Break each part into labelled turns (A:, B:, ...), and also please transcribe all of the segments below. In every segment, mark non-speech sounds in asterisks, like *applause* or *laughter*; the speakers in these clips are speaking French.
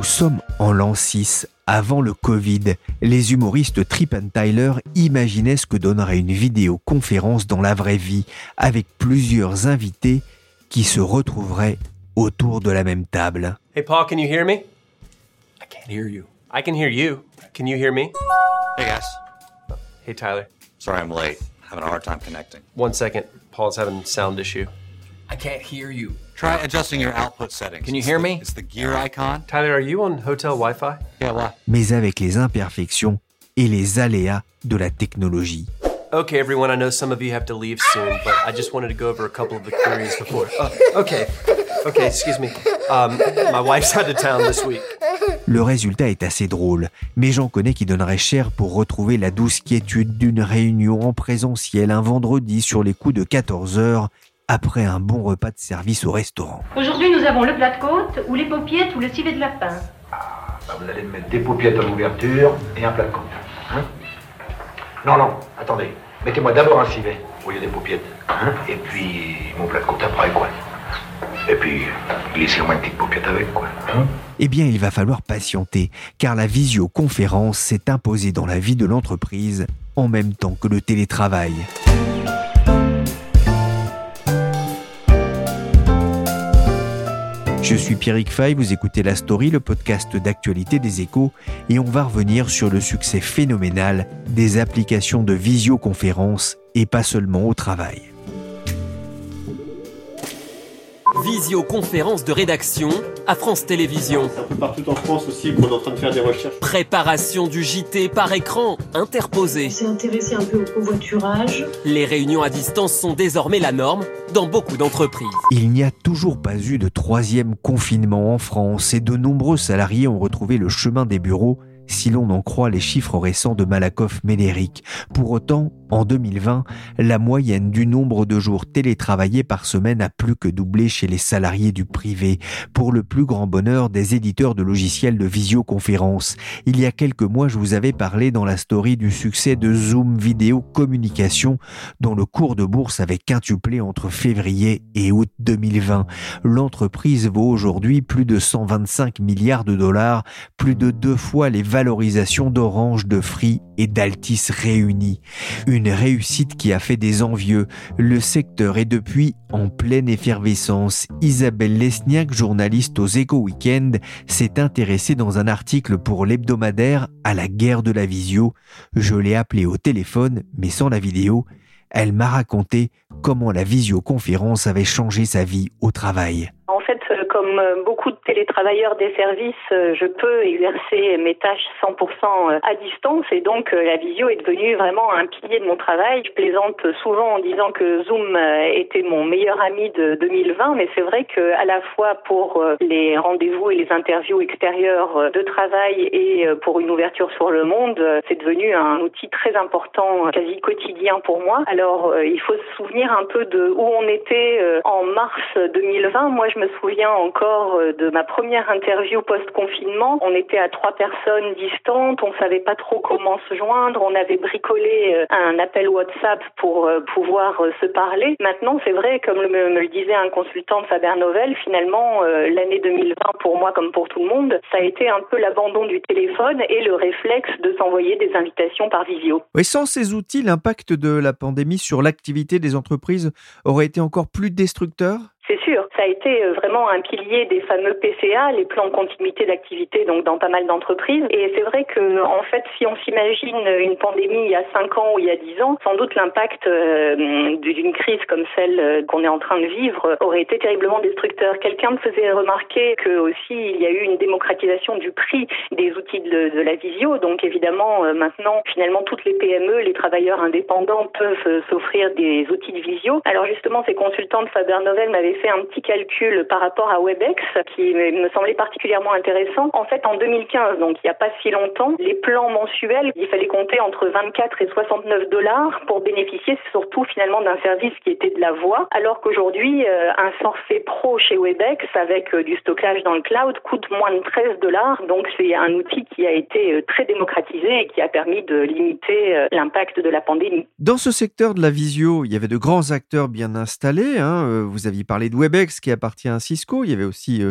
A: Nous sommes en l'an 6, avant le Covid. Les humoristes Trip and Tyler imaginaient ce que donnerait une vidéoconférence dans la vraie vie, avec plusieurs invités qui se retrouveraient autour de la même table.
B: Hey, Paul, can you hear me?
C: I can't hear you.
B: I can hear you. Can you hear me?
C: Hey, guys.
B: Hey, Tyler.
C: Sorry I'm late. Having a hard time connecting.
B: One second. Paul's having sound issue.
D: I can't hear you.
C: Try adjusting your output settings.
D: Can you hear me?
C: It's the gear icon.
B: Tyler, are you on hotel Wi-Fi?
C: Yeah, what?
A: mais avec les imperfections et les aléas de la technologie.
B: Okay, everyone, I know some of you have to leave soon, but I just wanted to go over a couple of the queries before. Oh, okay. Okay, excuse me. Um, my wife's out of town this week.
A: Le résultat est assez drôle, mais j'en connais qui donneraient cher pour retrouver la douce quiétude d'une réunion en présentiel un vendredi sur les coups de 14 heures après un bon repas de service au restaurant.
E: Aujourd'hui, nous avons le plat de côte, ou les paupiètes, ou le civet de lapin.
F: Bah, vous allez me mettre des paupiètes à l'ouverture et un plat de côte. Hein non, non, attendez. Mettez-moi d'abord un civet au lieu des paupiètes. Hein et puis mon plat de côte après, quoi. Et puis, glissez-moi une petite paupiette avec, quoi. Hein
A: Eh bien, il va falloir patienter, car la visioconférence s'est imposée dans la vie de l'entreprise en même temps que le télétravail. Je suis Pierrick Fay, vous écoutez La Story, le podcast d'actualité des échos, et on va revenir sur le succès phénoménal des applications de visioconférence et pas seulement au travail.
G: Visioconférence de rédaction à France Télévisions.
H: un peu partout en France aussi qu'on est en train de faire des recherches.
G: Préparation du JT par écran interposé.
E: s'est intéressé un peu au covoiturage.
G: Les réunions à distance sont désormais la norme dans beaucoup d'entreprises.
A: Il n'y a toujours pas eu de troisième confinement en France et de nombreux salariés ont retrouvé le chemin des bureaux si l'on en croit les chiffres récents de Malakoff Médéric. Pour autant, en 2020, la moyenne du nombre de jours télétravaillés par semaine a plus que doublé chez les salariés du privé, pour le plus grand bonheur des éditeurs de logiciels de visioconférence. Il y a quelques mois, je vous avais parlé dans la story du succès de Zoom Vidéo Communication, dont le cours de bourse avait quintuplé entre février et août 2020. L'entreprise vaut aujourd'hui plus de 125 milliards de dollars, plus de deux fois les valorisations d'Orange, de Free et d'Altis réunies. Réussite qui a fait des envieux. Le secteur est depuis en pleine effervescence. Isabelle Lesniak, journaliste aux Éco Weekend, s'est intéressée dans un article pour l'hebdomadaire à la guerre de la visio. Je l'ai appelée au téléphone, mais sans la vidéo. Elle m'a raconté comment la visioconférence avait changé sa vie au travail.
I: En fait, euh, comme euh, beaucoup de télétravailleurs des services, euh, je peux exercer mes tâches 100% à distance et donc la visio est devenue vraiment un pilier de mon travail. Je plaisante souvent en disant que Zoom était mon meilleur ami de 2020, mais c'est vrai que à la fois pour les rendez-vous et les interviews extérieures de travail et pour une ouverture sur le monde, c'est devenu un outil très important, quasi quotidien pour moi. Alors, il faut se souvenir un peu de où on était en mars 2020. Moi, je me souviens encore euh, de ma première interview post-confinement. On était à trois personnes distantes, on savait pas trop comment se joindre, on avait bricolé euh, un appel WhatsApp pour euh, pouvoir se parler. Maintenant, c'est vrai, comme me, le disait un consultant de Faber Novel, finalement, l'année 2020, pour moi comme pour tout le monde, ça a été un peu l'abandon du téléphone et le réflexe de s'envoyer des invitations par visio.
A: Oui, sans ces outils, l'impact de la pandémie sur l'activité des entreprises aurait été encore plus destructeur?
I: C'est sûr, ça a été vraiment un pilier des fameux PCA, les plans de continuité d'activité, donc dans pas mal d'entreprises. Et c'est vrai que, en fait, si on s'imagine une pandémie il y a 5 ans ou il y a 10 ans, sans doute l'impact d'une crise comme celle qu'on est en train de vivre aurait été terriblement destructeur. Quelqu'un me faisait remarquer que aussi il y a eu une démocratisation du prix des outils de, de la visio. Donc évidemment, maintenant, finalement, toutes les PME, les travailleurs indépendants peuvent s'offrir des outils de visio. Alors justement, ces consultants de Faber Novel m'avaient fait un petit calcul par rapport à Webex qui me semblait particulièrement intéressant. En fait, en 2015, donc il n'y a pas si longtemps, les plans mensuels, il fallait compter entre 24 et 69 dollars pour bénéficier surtout finalement d'un service qui était de la voix, alors qu'aujourd'hui, euh, un forfait pro chez Webex avec euh, du stockage dans le cloud coûte moins de 13 dollars. Donc c'est un outil qui a été euh, très démocratisé et qui a permis de limiter l'impact de la pandémie.
A: Dans ce secteur de la visio, il y avait de grands acteurs bien installés. Hein. Vous aviez parlé de Webex qui appartient à Cisco. Il y avait aussi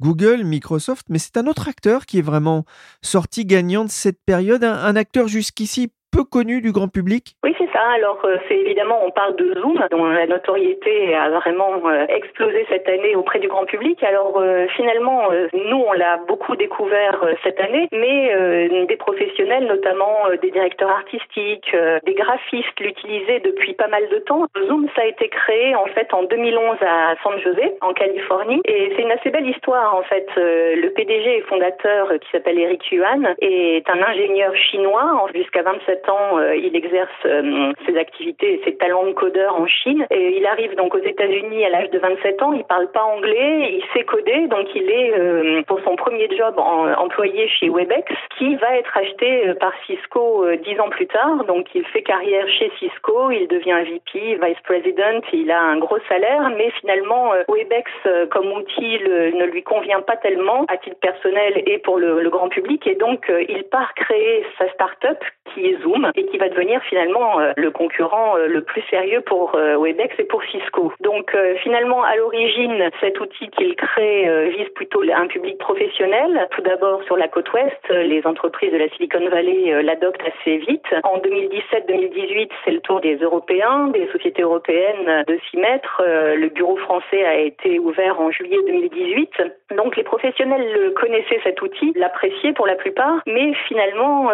A: Google, Microsoft, mais c'est un autre acteur qui est vraiment sorti gagnant de cette période, un, acteur jusqu'ici peu connu du grand public
I: Oui, c'est ça. Alors, euh, c'est évidemment, on parle de Zoom, dont la notoriété a vraiment euh, explosé cette année auprès du grand public. Alors, euh, finalement, nous, on l'a beaucoup découvert cette année, mais des professionnels, notamment des directeurs artistiques, des graphistes, l'utilisaient depuis pas mal de temps. Zoom, ça a été créé, en fait, en 2011 à San Jose, en Californie, et c'est une assez belle histoire, en fait. Le PDG et fondateur, qui s'appelle Eric Yuan, est un ingénieur chinois. Jusqu'à 27 euh, il exerce euh, ses activités et ses talents de codeur en Chine. Et il arrive donc aux États-Unis à l'âge de 27 ans. Il parle pas anglais, il sait coder, donc il est euh, pour son premier job employé chez Webex, qui va être acheté par Cisco dix ans plus tard. Donc il fait carrière chez Cisco, il devient VP, vice president, il a un gros salaire, mais finalement Webex comme outil ne lui convient pas tellement à titre personnel et pour le grand public, et donc il part créer sa start-up qui est Zoom et qui va devenir finalement euh, le concurrent euh, le plus sérieux pour euh, Webex et pour Cisco. Donc finalement à l'origine cet outil qu'il crée vise plutôt un public professionnel. Tout d'abord sur la côte ouest, les entreprises de la Silicon Valley l'adoptent assez vite. En 2017-2018, c'est le tour des Européens, des sociétés européennes de s'y mettre. Le bureau français a été ouvert en juillet 2018. Donc les professionnels connaissaient cet outil, l'appréciaient pour la plupart, mais finalement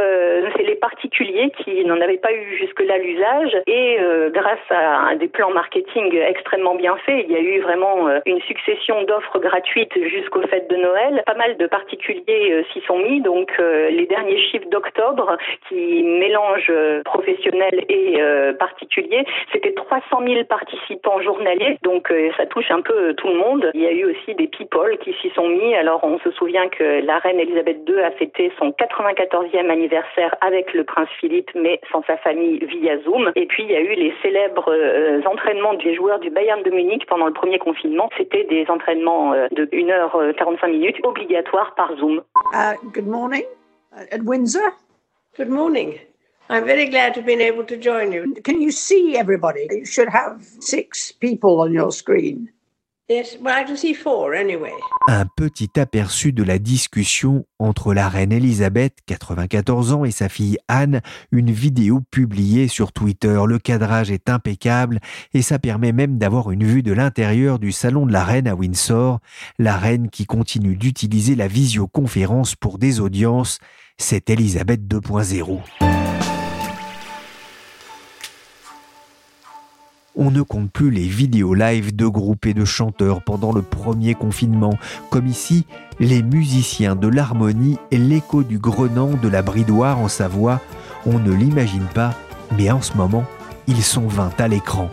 I: c'est les particuliers qui n'en avaient pas eu jusque-là l'usage. Et euh, grâce à des plans marketing extrêmement bien faits, il y a eu vraiment euh, une succession d'offres gratuites jusqu'aux fêtes de Noël. Pas mal de particuliers euh, s'y sont mis. Donc les derniers chiffres d'octobre qui mélangent professionnels et particuliers, c'était 300 000 participants journaliers. Donc ça touche un peu tout le monde. Il y a eu aussi des people qui s'y sont mis. Alors on se souvient que la reine Elisabeth II a fêté son 94e anniversaire avec le prince Philippe, mais sans sa famille via Zoom. Et puis il y a eu les célèbres euh, entraînements des joueurs du Bayern de Munich pendant le premier confinement. C'était des entraînements euh, de 1h45 euh, minutes obligatoires par Zoom.
J: Uh, good morning uh, at Windsor.
K: Good morning. I'm very glad to have been able to join you.
J: Can you see everybody? You should have six people on your screen.
A: Un petit aperçu de la discussion entre la reine Elisabeth, 94 ans, et sa fille Anne, une vidéo publiée sur Twitter. Le cadrage est impeccable et ça permet même d'avoir une vue de l'intérieur du salon de la reine à Windsor, la reine qui continue d'utiliser la visioconférence pour des audiences. C'est Elisabeth 2.0. On ne compte plus les vidéos live de groupes et de chanteurs pendant le premier confinement, comme ici les musiciens de l'harmonie et l'écho du grenant de la bridoire en Savoie. On ne l'imagine pas, mais en ce moment, ils sont 20 à l'écran.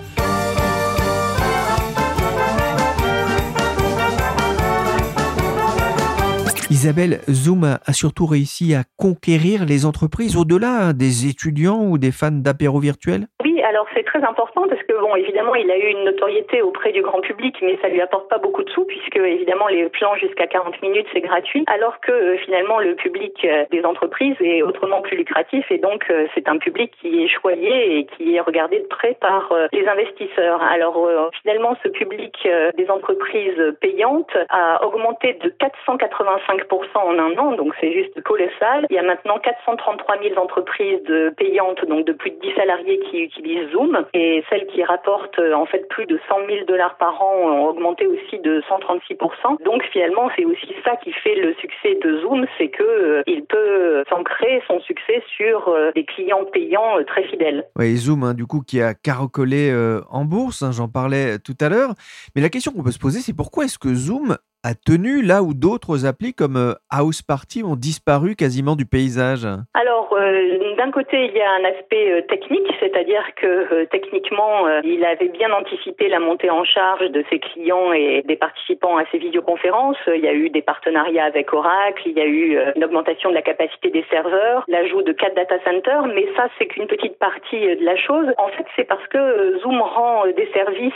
A: Isabelle, Zoom a surtout réussi à conquérir les entreprises au-delà des étudiants ou des fans d'apéro virtuel?
I: Alors c'est très important parce que, bon, évidemment, il a eu une notoriété auprès du grand public, mais ça lui apporte pas beaucoup de sous puisque, évidemment, les plans jusqu'à 40 minutes, c'est gratuit, alors que euh, finalement, le public euh, des entreprises est autrement plus lucratif et donc euh, c'est un public qui est choyé et qui est regardé de près par les investisseurs. Alors, finalement, ce public des entreprises payantes a augmenté de 485% en un an, donc c'est juste colossal. Il y a maintenant 433 000 entreprises payantes, donc de plus de 10 salariés qui utilisent Zoom et celles qui rapportent en fait plus de 100 000 dollars par an ont augmenté aussi de 136 Donc finalement, c'est aussi ça qui fait le succès de Zoom, c'est que il peut s'ancrer son succès sur des clients payants très fidèles.
A: Oui, Zoom, hein, du coup, qui a caracolé en bourse, hein, j'en parlais tout à l'heure. Mais la question qu'on peut se poser, c'est pourquoi est-ce que Zoom a tenu là où d'autres applis comme euh, House Party ont disparu quasiment du paysage?
I: Alors, euh, d'un côté, il y a un aspect euh, technique, c'est-à-dire que techniquement, il avait bien anticipé la montée en charge de ses clients et des participants à ses vidéoconférences. Il y a eu des partenariats avec Oracle, il y a eu une augmentation de la capacité des serveurs, l'ajout de quatre data centers, mais ça, c'est qu'une petite partie de la chose. En fait, c'est parce que Zoom rend des services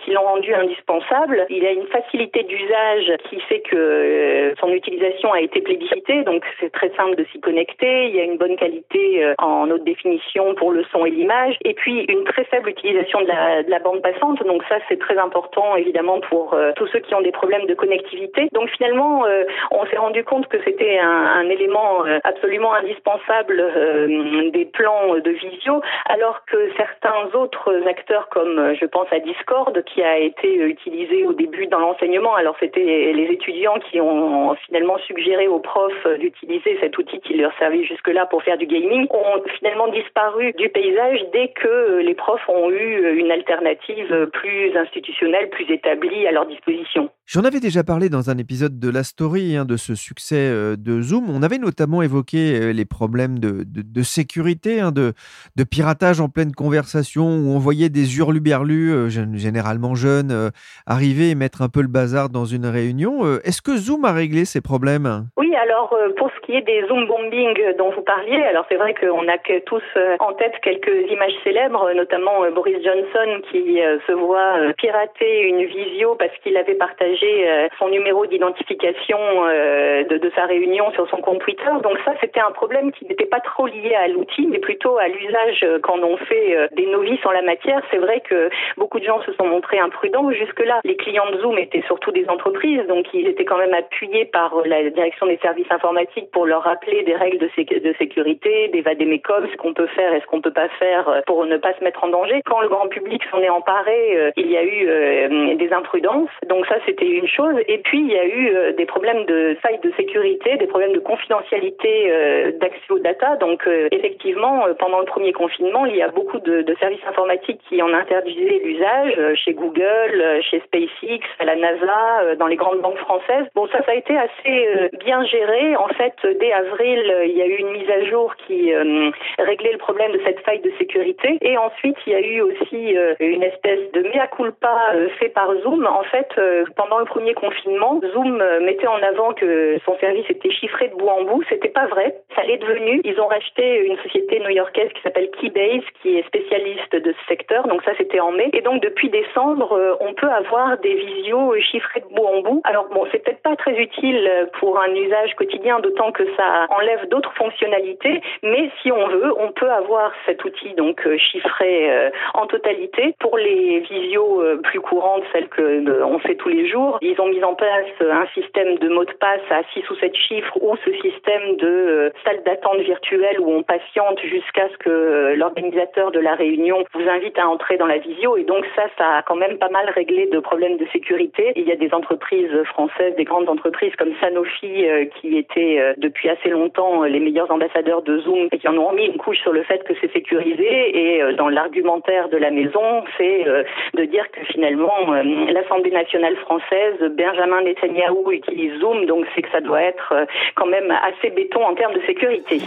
I: qui l'ont rendu indispensable. Il a une facilité d'usage qui fait que euh, son utilisation a été plébiscitée, donc c'est très simple de s'y connecter. Il y a une bonne qualité euh, en haute définition pour le son et l'image, et puis une très faible utilisation de la, de la bande passante. Donc ça, c'est très important évidemment pour euh, tous ceux qui ont des problèmes de connectivité. Donc finalement, on s'est rendu compte que c'était un, un, élément absolument indispensable des plans de visio, alors que certains autres acteurs, comme je pense à Discord, qui a été utilisé au début dans l'enseignement, alors c'était les, étudiants qui ont finalement suggéré aux profs d'utiliser cet outil qui leur servait jusque-là pour faire du gaming ont finalement disparu du paysage dès que les profs ont eu une alternative plus institutionnelle, plus établie à leur disposition.
A: J'en avais déjà parlé dans un épisode de La Story hein, de ce succès euh, de Zoom. On avait notamment évoqué euh, les problèmes de, sécurité, hein, de, piratage en pleine conversation, où on voyait des hurluberlus, euh, généralement jeunes, arriver et mettre un peu le bazar dans une réunion. Est-ce que Zoom a réglé ces problèmes?
I: Oui, alors pour ce qui est des Zoom bombing dont vous parliez, alors c'est vrai qu'on a que tous en tête quelques images célèbres, notamment Boris Johnson qui se voit pirater une visio parce qu'il avait partagé euh, son numéro d'identification euh, de, de, sa réunion sur son compte Twitter. Donc ça, c'était un problème qui n'était pas trop lié à l'outil, mais plutôt à l'usage qu'en ont fait euh, des novices en la matière. C'est vrai que beaucoup de gens se sont montrés imprudents. Jusque-là, les clients de Zoom étaient surtout des entreprises, donc ils étaient quand même appuyés par la direction des services informatiques pour leur rappeler des règles de, de sécurité, des vadémécums, ce qu'on peut faire et ce qu'on peut pas faire pour ne pas se mettre en danger. Quand le grand public s'en est emparé, il y a eu des imprudences. Donc ça, c'était une chose. Et puis, il y a eu euh, des problèmes de faille de sécurité, des problèmes de confidentialité euh, d'accès aux data. Donc, euh, effectivement, pendant le premier confinement, il y a beaucoup de, de services informatiques qui en interdisaient l'usage, chez Google, chez SpaceX, à la NASA, dans les grandes banques françaises. Bon, ça, ça a été assez bien géré. En fait, dès avril, il y a eu une mise à jour qui réglait le problème de cette faille de sécurité. Et ensuite, il y a eu aussi une espèce de mea culpa fait par Zoom. En fait, pendant le premier confinement, Zoom euh, mettait en avant que son service était chiffré de bout en bout. C'était pas vrai. Ça l'est devenu. Ils ont racheté une société new-yorkaise qui s'appelle Keybase, qui est spécialiste de ce secteur. Donc ça, c'était en mai. Et donc depuis décembre, euh, on peut avoir des visios chiffrés de bout en bout. Alors bon, c'est peut-être pas très utile pour un usage quotidien, d'autant que ça enlève d'autres fonctionnalités. Mais si on veut, on peut avoir cet outil donc euh, chiffré en totalité pour les visios plus courantes, celles que on fait tous les jours ils ont mis en place un système de mots de passe à 6 ou 7 chiffres ou ce système de euh, salle d'attente virtuelle où on patiente jusqu'à ce que euh, l'organisateur de la réunion vous invite à entrer dans la visio. Et donc ça, ça a quand même pas mal réglé de problèmes de sécurité. Il y a des entreprises françaises, des grandes entreprises comme Sanofi euh, qui étaient depuis assez longtemps les meilleurs ambassadeurs de Zoom et qui en ont mis une couche sur le fait que c'est sécurisé. Et dans l'argumentaire de la maison, c'est de dire que finalement l'Assemblée nationale française Benjamin Netanyahu utilise Zoom, donc c'est que ça doit être euh, quand même assez béton en termes de sécurité.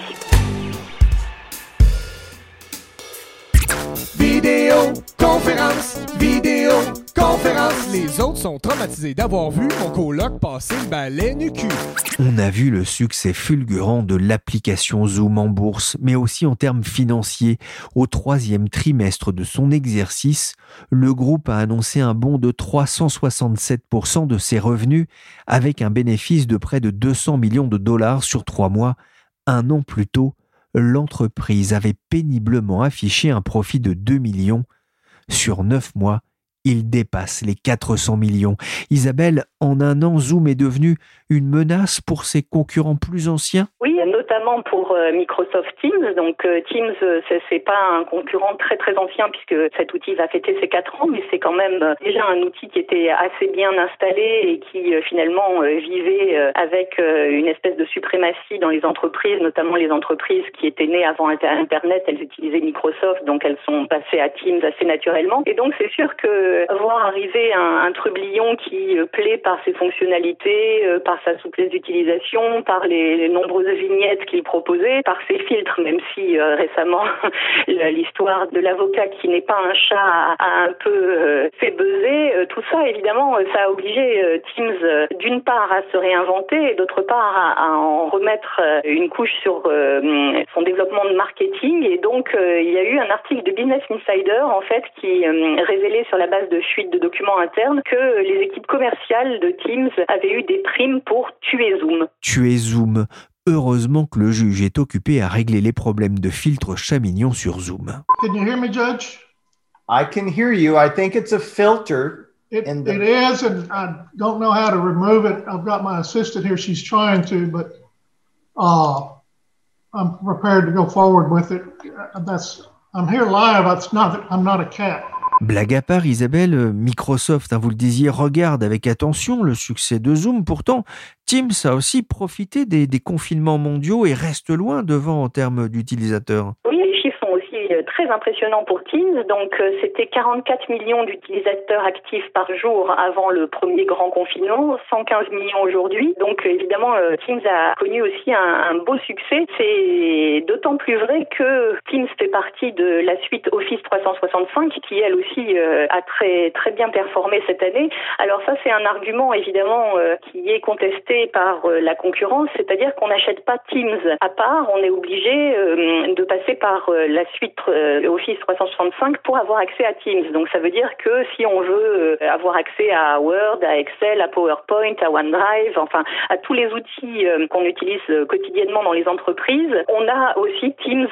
L: Vidéo, conférence, vidéo, conférence. Les autres sont traumatisés d'avoir vu mon coloc passer balai.
A: On a vu le succès fulgurant de l'application Zoom en bourse, mais aussi en termes financiers. Au troisième trimestre de son exercice, le groupe a annoncé un bond de 367% de ses revenus, avec un bénéfice de près de 200 millions de dollars sur trois mois. Un an plus tôt, l'entreprise avait péniblement affiché un profit de 2 millions. Sur 9 mois, il dépasse les 400 millions. Isabelle, en un an, Zoom est devenu une menace pour ses concurrents plus anciens?
I: Oui, notamment pour euh, Microsoft Teams. Donc euh, Teams, euh, c'est pas un concurrent très très ancien puisque cet outil va fêter ses quatre ans, mais c'est quand même déjà un outil qui était assez bien installé et qui finalement vivait avec une espèce de suprématie dans les entreprises, notamment les entreprises qui étaient nées avant Internet, elles utilisaient Microsoft, donc elles sont passées à Teams assez naturellement. Et donc c'est sûr que voir arriver un, un trublion qui plaît par ses fonctionnalités, par sa souplesse d'utilisation, par les, nombreuses vignettes qu'il proposait, par ses filtres, même si euh, récemment *laughs* l'histoire de l'avocat qui n'est pas un chat a, un peu euh, fait buzzer. Euh, tout ça, évidemment, ça a obligé Teams d'une part à se réinventer et d'autre part à, en remettre une couche sur son développement de marketing. Et donc, il y a eu un article de Business Insider, en fait, qui révélait sur la base de fuites de documents internes que les équipes commerciales de Teams avaient eu des primes pour tuer Zoom.
A: Tuer Zoom. Heureusement que le juge est occupé à régler les problèmes de filtre Chamignon sur Zoom.
M: Can you hear me, Judge?
N: I can hear you. I think it's a filter.
M: It, the... it is, and I don't know how to remove it. I've got my assistant here. She's trying to, but uh, I'm prepared to go forward with it. That's I'm here live. It's not. I'm not a cat.
A: Blague à part, Isabelle, euh, Microsoft, hein, vous le disiez, regarde avec attention le succès de Zoom. Pourtant, Teams a aussi profité des, des confinements mondiaux et reste loin devant en termes d'utilisateurs.
I: Euh, très impressionnant pour Teams. Donc, euh, c'était 44 millions d'utilisateurs actifs par jour avant le premier grand confinement, 115 millions aujourd'hui. Donc, euh, évidemment, Teams a connu aussi un, beau succès. C'est d'autant plus vrai que Teams fait partie de la suite Office 365 qui, elle aussi, a très, très bien performé cette année. Alors ça, c'est un argument, évidemment, qui est contesté par la concurrence, c'est-à-dire qu'on n'achète pas Teams à part, on est obligé de passer par la suite Office 365 pour avoir accès à Teams. Donc ça veut dire que si on veut euh, avoir accès à Word, à Excel, à PowerPoint, à OneDrive, enfin à tous les outils euh, qu'on utilise quotidiennement dans les entreprises, on a aussi Teams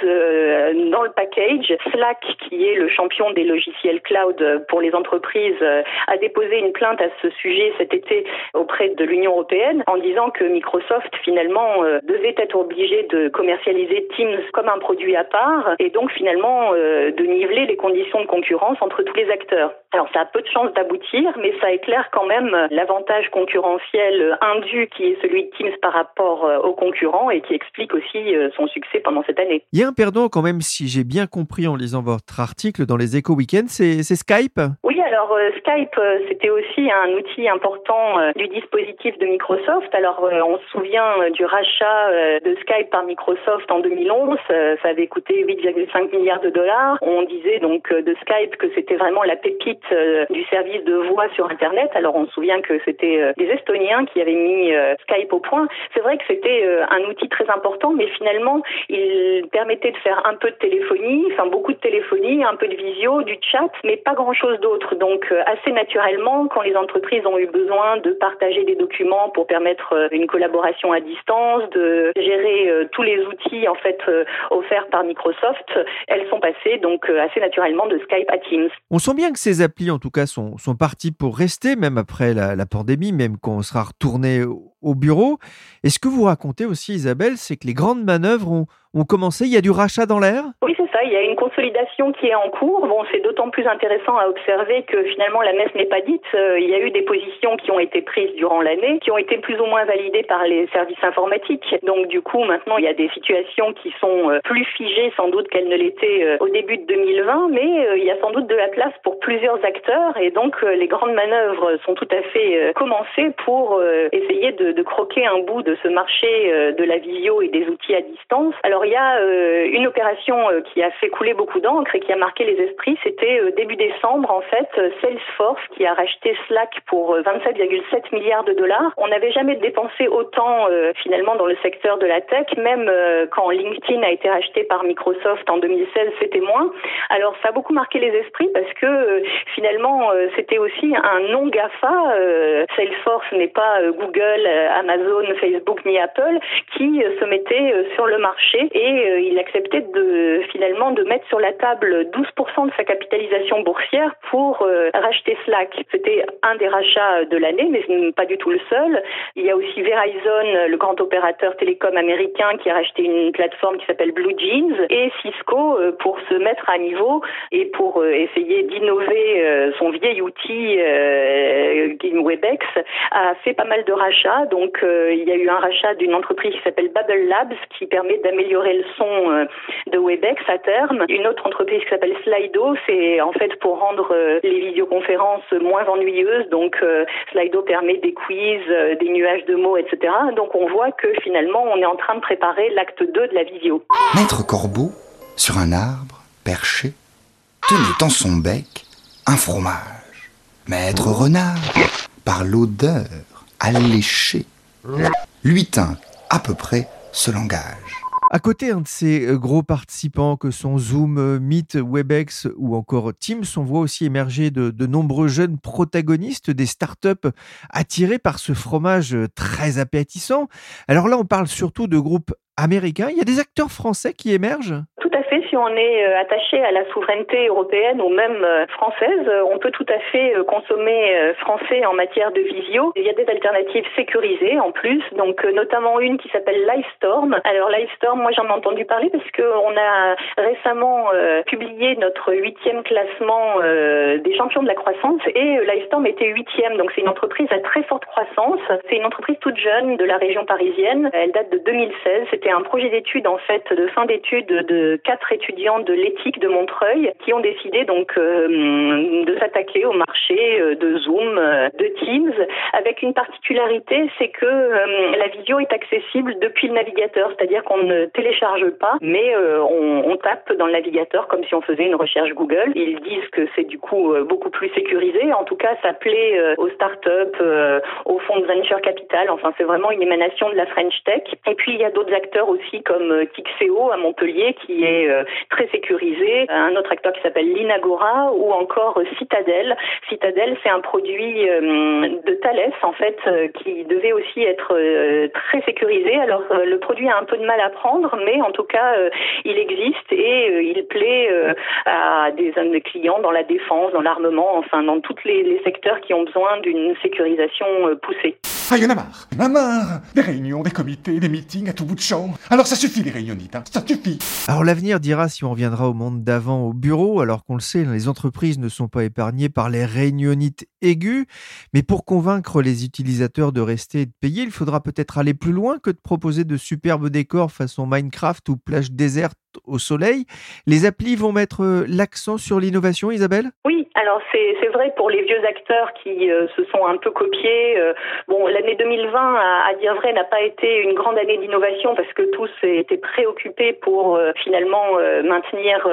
I: dans le package. Slack, qui est le champion des logiciels cloud pour les entreprises, a déposé une plainte à ce sujet cet été auprès de l'Union européenne en disant que Microsoft finalement devait être obligé de commercialiser Teams comme un produit à part et donc finalement euh, de niveler les conditions de concurrence entre tous les acteurs. Alors ça a peu de chances d'aboutir, mais ça éclaire quand même l'avantage concurrentiel indu qui est celui de Teams par rapport euh, aux concurrents et qui explique aussi euh, son succès pendant cette année.
A: Il y a un perdant quand même, si j'ai bien compris en lisant votre article dans les Éco Weekends, c'est Skype?
I: Oui, alors Skype, c'était aussi un outil important du dispositif de Microsoft. Alors on se souvient du rachat de Skype par Microsoft en 2011, ça avait coûté 8,5 milliards de dollars. On disait donc euh, de Skype que c'était vraiment la pépite euh, du service de voix sur Internet. Alors on se souvient que c'était euh, des Estoniens qui avaient mis Skype au point. C'est vrai que c'était un outil très important, mais finalement il permettait de faire un peu de téléphonie, enfin beaucoup de téléphonie, un peu de visio, du chat, mais pas grand-chose d'autre. Donc assez naturellement, quand les entreprises ont eu besoin de partager des documents pour permettre une collaboration à distance, de gérer tous les outils en fait offerts par Microsoft, elles sont passées donc euh, assez naturellement de Skype à Teams.
A: On sent bien que ces applis, en tout cas, sont, sont parties pour rester, même après la, la pandémie, même quand on sera retourné au bureau. Et ce que vous racontez aussi, Isabelle, c'est que les grandes manœuvres ont, ont commencé. Il y a du rachat dans l'air?
I: Oui, c'est ça. Il y a une consolidation qui est en cours. Bon, c'est d'autant plus intéressant à observer que finalement la messe n'est pas dite. Euh, il y a eu des positions qui ont été prises durant l'année, qui ont été plus ou moins validées par les services informatiques. Donc du coup, maintenant, il y a des situations qui sont euh, plus figées sans doute qu'elles ne l'étaient euh, au début de 2020, mais il y a sans doute de la place pour plusieurs acteurs et donc les grandes manœuvres sont tout à fait commencées pour essayer de, de croquer un bout de ce marché de la visio et des outils à distance. Alors il y a euh, une opération euh, qui a fait couler beaucoup d'encre et qui a marqué les esprits. C'était euh, début décembre, en fait, Salesforce qui a racheté Slack pour 27,7 milliards de dollars. On n'avait jamais dépensé autant finalement dans le secteur de la tech, même quand LinkedIn a été racheté par Microsoft en 2016, c'était moins. Alors ça a beaucoup marqué les esprits parce que finalement c'était aussi un non Gafa. Salesforce n'est pas Google, Amazon, Facebook ni Apple qui se mettaient sur le marché et il acceptait de finalement de mettre sur la table 12% de sa capitalisation boursière pour racheter Slack. C'était un des rachats de l'année, mais pas du tout le seul. Il y a aussi Verizon, le grand opérateur télécom américain, qui a racheté une plateforme qui s'appelle Blue Jeans, et Cisco pour se mettre à niveau et pour essayer d'innover son vieil outil Webex a fait pas mal de rachats. Donc il y a eu un rachat d'une entreprise qui s'appelle Bubble Labs qui permet d'améliorer le son de Webex à terme. Une autre entreprise qui s'appelle Slido, c'est en fait pour rendre les visioconférences moins ennuyeuses. Donc Slido permet des quiz, des nuages de mots, etc. Donc on voit que finalement on est en train de préparer l'acte 2 de la visio.
O: Maître Corbeau, sur un arbre, perché, tenait dans son bec un fromage. Maître Renard, par l'odeur alléchée, lui tint à peu près ce langage.
A: À côté de ces gros participants que sont Zoom, Meet, Webex ou encore Teams, on voit aussi émerger de, de nombreux jeunes protagonistes des startups attirés par ce fromage très appétissant. Alors là, on parle surtout de groupes américains. Il y a des acteurs français qui émergent
I: Tout à fait. Si on est attaché à la souveraineté européenne ou même française, on peut tout à fait consommer français en matière de visio. Il y a des alternatives sécurisées en plus, donc notamment une qui s'appelle Livestorm. Alors Livestorm, moi j'en ai entendu parler parce qu'on a récemment publié notre huitième classement des champions de la croissance et Livestorm était huitième. Donc c'est une entreprise à très forte croissance. C'est une entreprise toute jeune de la région parisienne. Elle date de 2016. C'était un projet d'études en fait de fin d'études de quatre étudiants de l'éthique de Montreuil qui ont décidé donc euh, de s'attaquer au marché de Zoom, de Teams, avec une particularité, c'est que euh, la visio est accessible depuis le navigateur, c'est-à-dire qu'on ne télécharge pas, mais euh, on, on, tape dans le navigateur comme si on faisait une recherche Google. Ils disent que c'est du coup beaucoup plus sécurisé. En tout cas, ça plaît aux startups, aux fonds de venture capital. Enfin, c'est vraiment une émanation de la French Tech. Et puis il y a d'autres acteurs aussi comme Tixeo à Montpellier qui est très sécurisé, un autre acteur qui s'appelle Linagora ou encore Citadel. Citadel, c'est un produit de Thales en fait qui devait aussi être très sécurisé. Alors le produit a un peu de mal à prendre, mais en tout cas il existe et il plaît à des, clients dans la défense, dans l'armement, enfin dans tous les secteurs qui ont besoin d'une sécurisation poussée.
P: Ah, il y en a marre. Il y en a marre. Des réunions, des comités, des meetings à tout bout de champ. Alors ça suffit les réunionites, hein. ça suffit.
A: Alors l'avenir dira si on reviendra au monde d'avant au bureau, alors qu'on le sait, les entreprises ne sont pas épargnées par les réunionites aiguës. Mais pour convaincre les utilisateurs de rester et de payer, il faudra peut-être aller plus loin que de proposer de superbes décors façon Minecraft ou plage déserte au soleil. Les applis vont mettre l'accent sur l'innovation, Isabelle?
I: Oui, alors c'est vrai pour les vieux acteurs qui euh, se sont un peu copiés. Euh, bon, l'année 2020, à, dire vrai, n'a pas été une grande année d'innovation parce que tous étaient préoccupés pour euh, finalement maintenir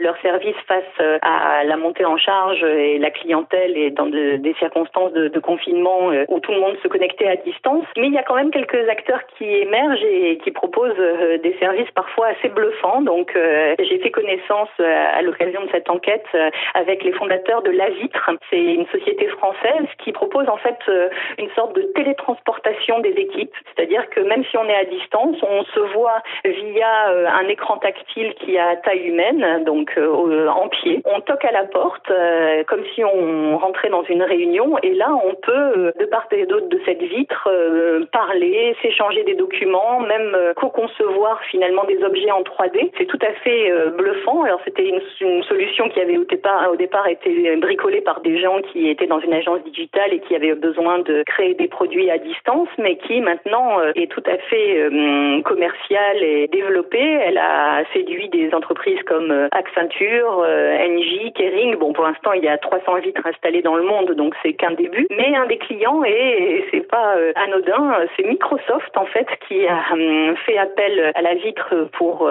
I: leurs services face à la montée en charge et la clientèle et dans de, des circonstances de confinement où tout le monde se connectait à distance. Mais il y a quand même quelques acteurs qui émergent et qui proposent des services parfois assez bluffants. Donc, euh, j'ai fait connaissance euh, à l'occasion de cette enquête euh, avec les fondateurs de La Vitre. C'est une société française qui propose en fait une sorte de télétransportation des équipes. C'est-à-dire que même si on est à distance, on se voit via un écran tactile qui a taille humaine, donc en pied. On toque à la porte comme si on rentrait dans une réunion et là, on peut, de part et d'autre de cette vitre, parler, s'échanger des documents, même co-concevoir finalement des objets en 3D c'est tout à fait euh, bluffant. Alors c'était une, une, solution qui avait au départ, au départ été bricolée par des gens qui étaient dans une agence digitale et qui avaient besoin de créer des produits à distance, mais qui maintenant euh, est tout à fait euh, commerciale et développée. Elle a séduit des entreprises comme euh, Accenture, NJ, Kering. Bon, pour l'instant, il y a 300 vitres installées dans le monde, donc c'est qu'un début. Mais un des clients, et, et c'est pas anodin, c'est Microsoft en fait qui a fait appel à la vitre pour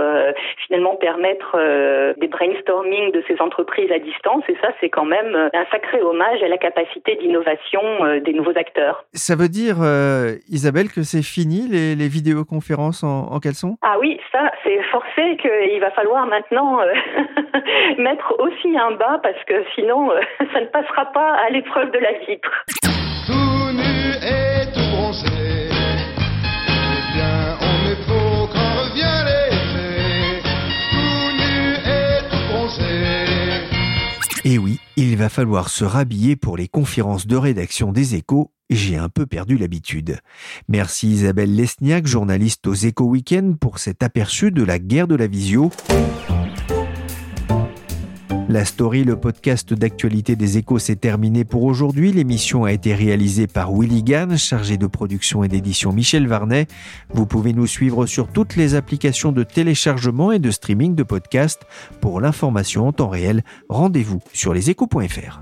I: finalement permettre euh, des brainstorming de ces entreprises à distance. Et ça, c'est quand même euh, un sacré hommage à la capacité d'innovation euh, des nouveaux acteurs.
A: Ça veut dire, euh, Isabelle, que c'est fini les, les vidéoconférences en, en, caleçon?
I: Ah oui, ça, c'est forcé qu'il va falloir maintenant *laughs* mettre aussi un bas parce que sinon, *laughs* ça ne passera pas à l'épreuve de la vitre.
A: Va falloir se rhabiller pour les conférences de rédaction des échos j'ai un peu perdu l'habitude. Merci Isabelle Lesniak, journaliste aux Échos Weekend, pour cet aperçu de la guerre de la visio. La story, le podcast d'actualité des échos, s'est terminé pour aujourd'hui. L'émission a été réalisée par Willy Gann, chargé de production et d'édition Michel Varnet. Vous pouvez nous suivre sur toutes les applications de téléchargement et de streaming de podcasts. Pour l'information en temps réel, rendez-vous sur leséchos.fr.